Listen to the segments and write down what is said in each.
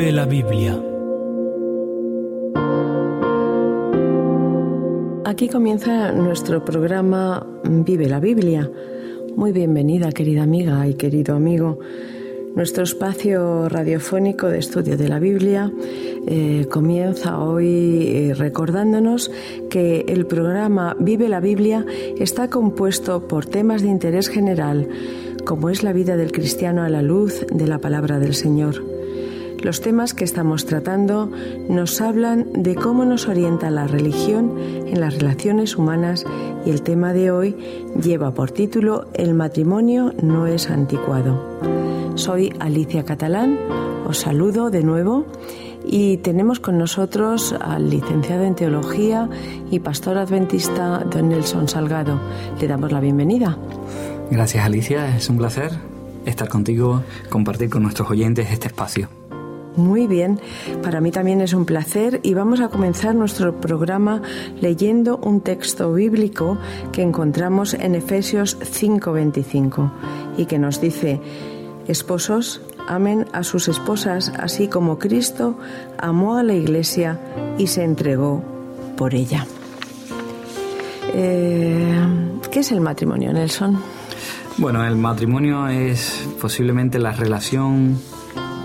Vive la Biblia. Aquí comienza nuestro programa Vive la Biblia. Muy bienvenida, querida amiga y querido amigo. Nuestro espacio radiofónico de estudio de la Biblia eh, comienza hoy eh, recordándonos que el programa Vive la Biblia está compuesto por temas de interés general, como es la vida del cristiano a la luz de la palabra del Señor. Los temas que estamos tratando nos hablan de cómo nos orienta la religión en las relaciones humanas y el tema de hoy lleva por título El matrimonio no es anticuado. Soy Alicia Catalán, os saludo de nuevo y tenemos con nosotros al licenciado en Teología y pastor adventista don Nelson Salgado. Le damos la bienvenida. Gracias Alicia, es un placer estar contigo, compartir con nuestros oyentes este espacio. Muy bien, para mí también es un placer y vamos a comenzar nuestro programa leyendo un texto bíblico que encontramos en Efesios 5:25 y que nos dice, Esposos, amen a sus esposas así como Cristo amó a la iglesia y se entregó por ella. Eh, ¿Qué es el matrimonio, Nelson? Bueno, el matrimonio es posiblemente la relación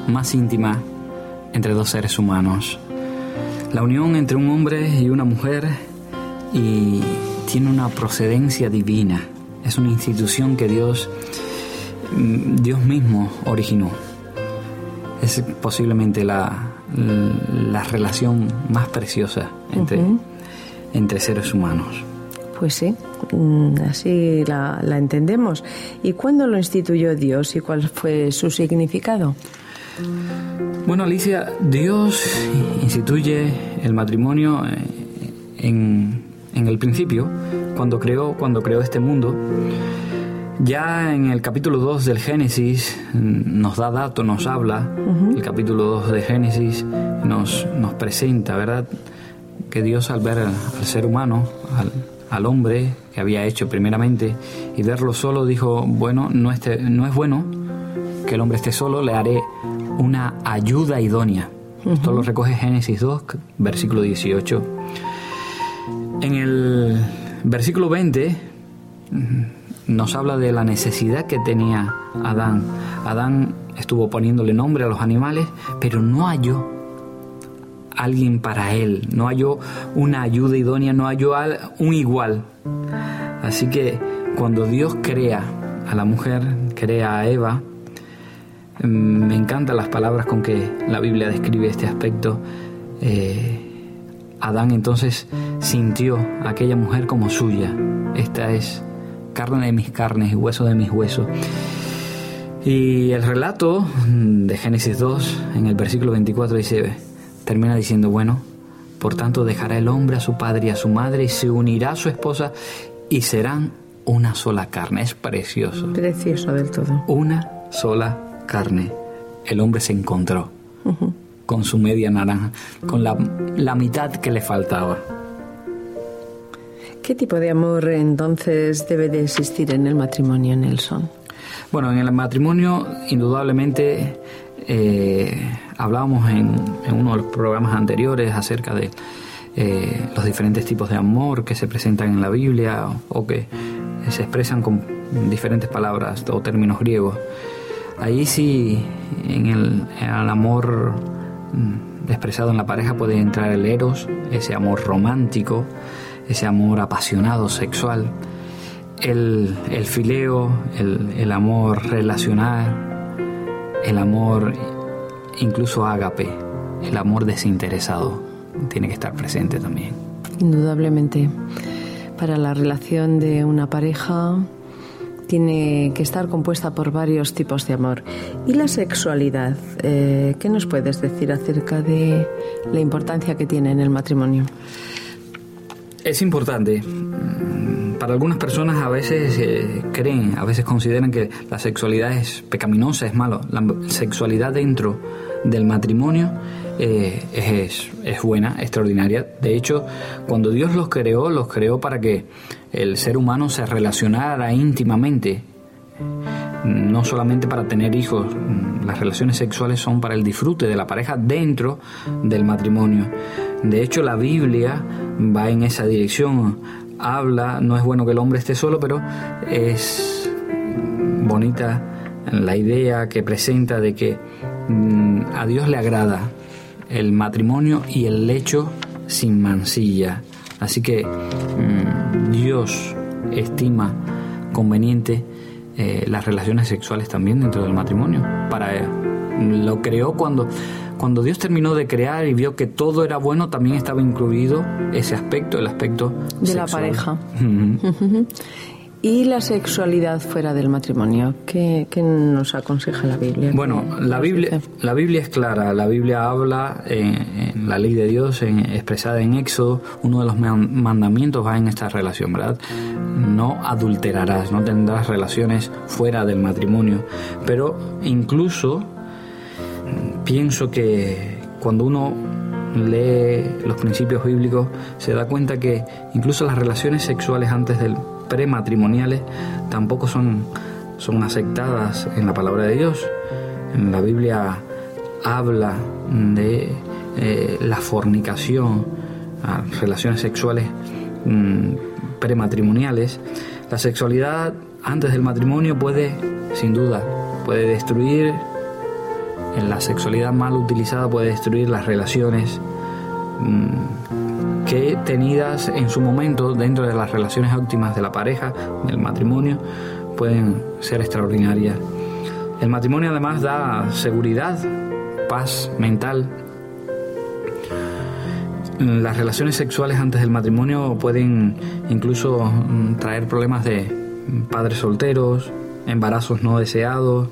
más íntima entre dos seres humanos. La unión entre un hombre y una mujer y tiene una procedencia divina. Es una institución que Dios, mm, Dios mismo originó. Es posiblemente la, la relación más preciosa entre, entre seres humanos. Pues sí, mm, así la, la, entendemos. ¿Y cuándo lo instituyó Dios y cuál fue su significado? Bueno, Alicia, Dios instituye el matrimonio eh, en, en el principio, cuando creó, cuando creó este mundo. Ya en el capítulo 2 del Génesis mm, nos da dato, nos habla, el capítulo 2 de Génesis nos, nos presenta, ¿verdad? Que Dios al ver al ser humano, al, al hombre que había hecho primeramente, y verlo solo, dijo, bueno, no, este, no es bueno que el hombre esté solo, le haré una ayuda idónea. Esto lo recoge Génesis 2, versículo 18. En el versículo 20 nos habla de la necesidad que tenía Adán. Adán estuvo poniéndole nombre a los animales, pero no halló alguien para él, no halló una ayuda idónea, no halló un igual. Así que cuando Dios crea a la mujer, crea a Eva, me encantan las palabras con que la Biblia describe este aspecto. Eh, Adán entonces sintió a aquella mujer como suya. Esta es carne de mis carnes y hueso de mis huesos. Y el relato de Génesis 2, en el versículo 24, dice, termina diciendo, bueno, por tanto dejará el hombre a su padre y a su madre y se unirá a su esposa y serán una sola carne. Es precioso. Precioso del todo. Una sola carne, el hombre se encontró con su media naranja, con la, la mitad que le faltaba. ¿Qué tipo de amor entonces debe de existir en el matrimonio, Nelson? Bueno, en el matrimonio indudablemente eh, hablábamos en, en, uno de los programas anteriores acerca de eh, los diferentes tipos de amor que se presentan en la Biblia o, o que se expresan con diferentes palabras o términos griegos. Ahí sí, en el, amor mm, expresado en la pareja puede entrar el eros, ese amor romántico, ese amor apasionado, sexual, el, el fileo, el, el, amor relacional, el amor incluso ágape, el amor desinteresado, tiene que estar presente también. Indudablemente, para la relación de una pareja tiene que estar compuesta por varios tipos de amor. ¿Y la sexualidad? Eh, ¿Qué nos puedes decir acerca de la importancia que tiene en el matrimonio? Es importante. Para algunas personas a veces eh, creen, a veces consideran que la sexualidad es pecaminosa, es malo. La sexualidad dentro del matrimonio eh, es, es buena, extraordinaria. De hecho, cuando Dios los creó, los creó para que el ser humano se relacionara íntimamente. no solamente para tener hijos, las relaciones sexuales son para el disfrute de la pareja dentro del matrimonio. De hecho, la Biblia va en esa dirección, habla, no es bueno que el hombre esté solo, pero es bonita la idea que presenta de que mm, a Dios le agrada el matrimonio y el lecho sin mancilla. Así que mm, Dios estima conveniente eh, las relaciones sexuales también dentro del matrimonio. Para, eh, lo creó cuando, cuando Dios terminó de crear y vio que todo era bueno, también estaba incluido ese aspecto, el aspecto de la pareja. ¿Y la sexualidad fuera del matrimonio? ¿Qué, nos aconseja la Biblia? Bueno, la Biblia, la Biblia es clara. La Biblia habla en, la ley de Dios, expresada en Éxodo. Uno de los mandamientos va en esta relación, ¿verdad? No adulterarás, no tendrás relaciones fuera del matrimonio. Pero incluso pienso que cuando uno lee los principios bíblicos se da cuenta que incluso las relaciones sexuales antes del prematrimoniales tampoco son, son aceptadas en la palabra de Dios. En la Biblia habla de eh, la fornicación, relaciones sexuales mm, prematrimoniales. La sexualidad antes del matrimonio puede, sin duda, puede destruir, la sexualidad mal utilizada puede destruir las relaciones mm, que tenidas en su momento dentro de las relaciones óptimas de la pareja, del matrimonio, pueden ser extraordinarias. El matrimonio además da seguridad, paz mental. Las relaciones sexuales antes del matrimonio pueden incluso mm, traer problemas de padres solteros, embarazos no deseados,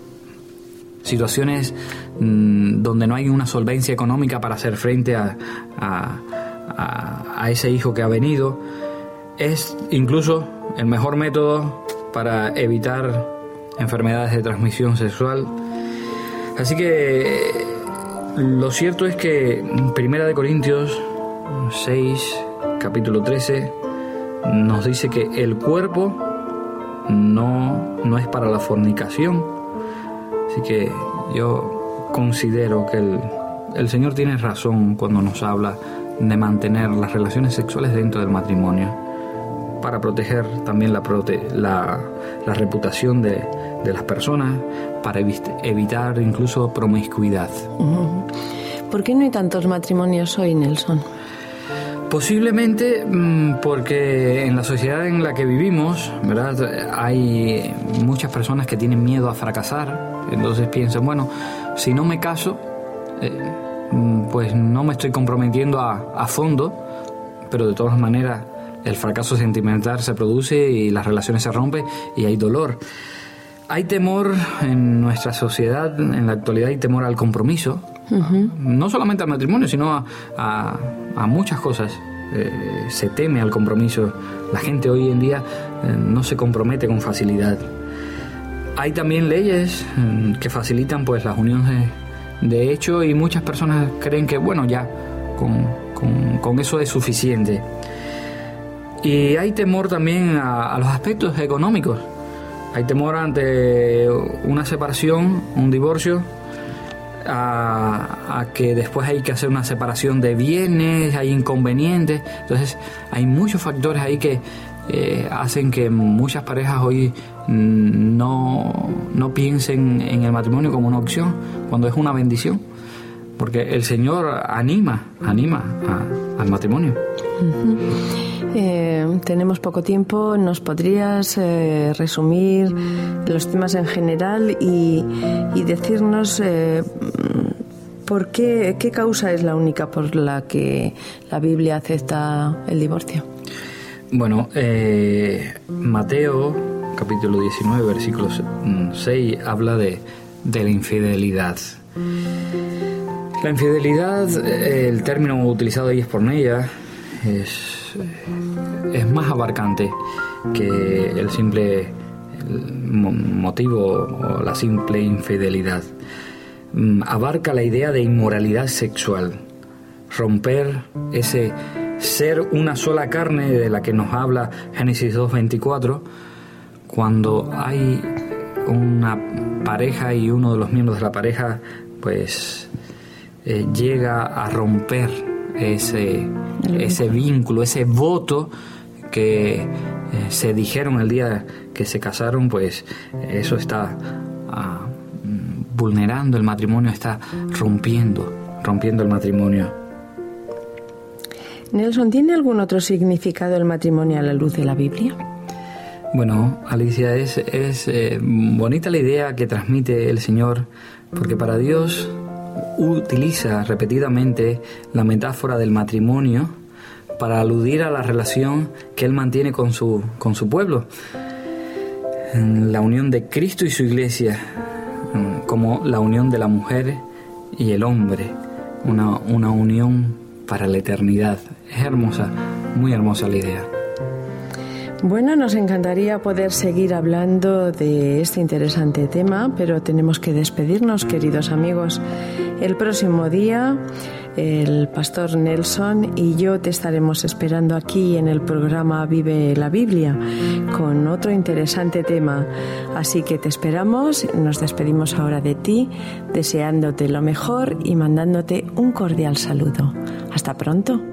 situaciones mm, donde no hay una solvencia económica para hacer frente a, a, ese hijo que ha venido. Es incluso el mejor método para evitar enfermedades de transmisión sexual. Así que lo cierto es que Primera de Corintios 6, capítulo 13, nos dice que el cuerpo no, no es para la fornicación. Así que yo considero que el, el Señor tiene razón cuando nos habla de mantener las relaciones sexuales dentro del matrimonio para proteger también la, la, la reputación de, de, las personas, para evitar incluso promiscuidad. ¿Por qué no hay tantos matrimonios hoy, Nelson? Posiblemente mm, porque en la sociedad en la que vivimos, ¿verdad? Hay muchas personas que tienen miedo a fracasar, entonces piensan, bueno, si no me caso, eh, Mm, pues no me estoy comprometiendo a, fondo, pero de todas maneras el fracaso sentimental se produce y las relaciones se rompen y hay dolor. Hay temor en nuestra sociedad, en la actualidad hay temor al compromiso, no solamente al matrimonio, sino a, muchas cosas. Eh, se teme al compromiso. La gente hoy en día eh, no se compromete con facilidad. Hay también leyes mm, que facilitan pues las uniones de hecho, y muchas personas creen que, bueno, ya, con, eso es suficiente. Y hay temor también a, los aspectos económicos. Hay temor ante una separación, un divorcio, a, que después hay que hacer una separación de bienes, hay inconvenientes. Entonces, hay muchos factores ahí que eh, hacen que muchas parejas hoy no, no piensen en el matrimonio como una opción, cuando es una bendición, porque el Señor anima, anima al matrimonio. Eh, tenemos poco tiempo, ¿nos podrías eh, resumir los temas en general y, decirnos por qué, qué causa es la única por la que la Biblia acepta el divorcio? Bueno, eh, Mateo capítulo 19, versículo 6, habla de, la infidelidad. La infidelidad, eh, el término utilizado ahí es por ella, es, es más abarcante que el simple motivo o la simple infidelidad. Mm, abarca la idea de inmoralidad sexual, romper ese ser una sola carne de la que nos habla Génesis 2.24, cuando hay una pareja y uno de los miembros de la pareja pues eh, llega a romper ese, ese vínculo, ese voto que eh, se dijeron el día que se casaron, pues eso está ah, vulnerando el matrimonio, está rompiendo, rompiendo el matrimonio. Nelson, ¿tiene algún otro significado el matrimonio a la luz de la Biblia? Bueno, Alicia, es, es eh, bonita la idea que transmite el Señor, porque para Dios utiliza repetidamente la metáfora del matrimonio para aludir a la relación que Él mantiene con su, con su pueblo, la unión de Cristo y su iglesia, como la unión de la mujer y el hombre, una, una unión para la eternidad. Es hermosa, muy hermosa la idea. Bueno, nos encantaría poder seguir hablando de este interesante tema, pero tenemos que despedirnos, queridos amigos. El próximo día, el pastor Nelson y yo te estaremos esperando aquí en el programa Vive la Biblia con otro interesante tema. Así que te esperamos, nos despedimos ahora de ti, deseándote lo mejor y mandándote un cordial saludo. Hasta pronto.